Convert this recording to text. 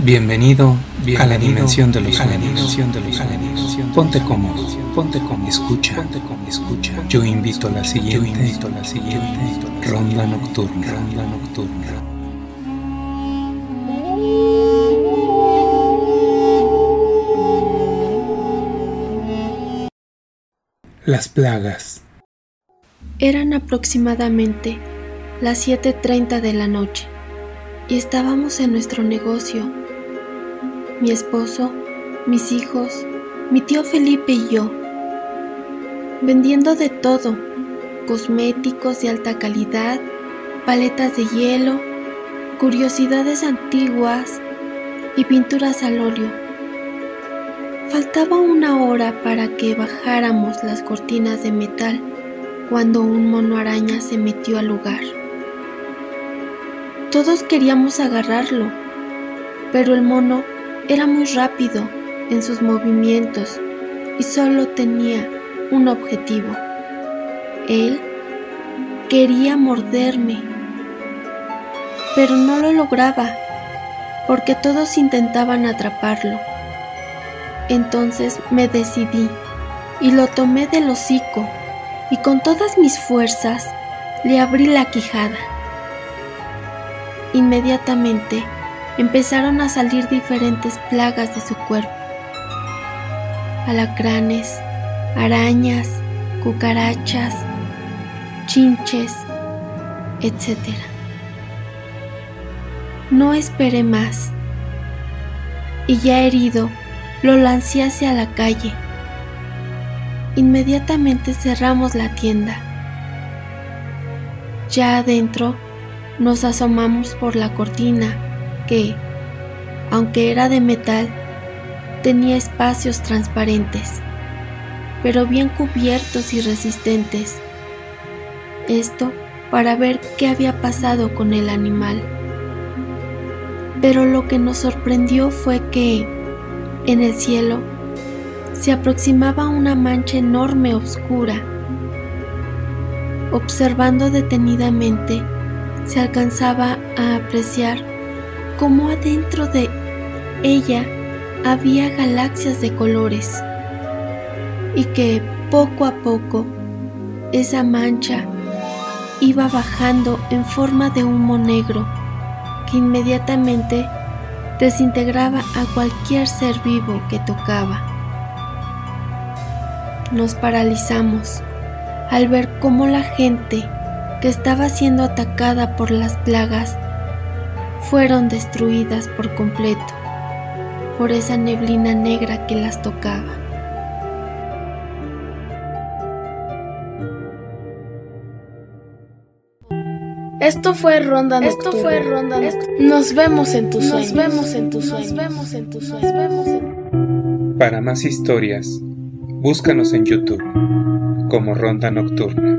Bienvenido, a la dimensión de los sueños. Ponte cómodo, ponte cómodo, escucha, ponte cómodo, escucha. Yo invito a la siguiente, yo invito a la siguiente ronda nocturna, ronda nocturna. Las plagas. Eran aproximadamente las 7.30 de la noche y estábamos en nuestro negocio mi esposo, mis hijos, mi tío Felipe y yo, vendiendo de todo, cosméticos de alta calidad, paletas de hielo, curiosidades antiguas y pinturas al óleo. Faltaba una hora para que bajáramos las cortinas de metal cuando un mono araña se metió al lugar. Todos queríamos agarrarlo, pero el mono era muy rápido en sus movimientos y solo tenía un objetivo. Él quería morderme, pero no lo lograba porque todos intentaban atraparlo. Entonces me decidí y lo tomé del hocico y con todas mis fuerzas le abrí la quijada. Inmediatamente empezaron a salir diferentes plagas de su cuerpo. Alacranes, arañas, cucarachas, chinches, etc. No esperé más y ya herido lo lancé hacia la calle. Inmediatamente cerramos la tienda. Ya adentro nos asomamos por la cortina que, aunque era de metal, tenía espacios transparentes, pero bien cubiertos y resistentes. Esto para ver qué había pasado con el animal. Pero lo que nos sorprendió fue que, en el cielo, se aproximaba una mancha enorme oscura. Observando detenidamente, se alcanzaba a apreciar como adentro de ella había galaxias de colores y que poco a poco esa mancha iba bajando en forma de humo negro que inmediatamente desintegraba a cualquier ser vivo que tocaba. Nos paralizamos al ver cómo la gente que estaba siendo atacada por las plagas fueron destruidas por completo por esa neblina negra que las tocaba. Esto fue Ronda Nocturna. Esto fue Ronda Nos vemos en tus sueños. Nos vemos en tus sueños. Nos vemos en tus sueños. Para más historias, búscanos en YouTube como Ronda Nocturna.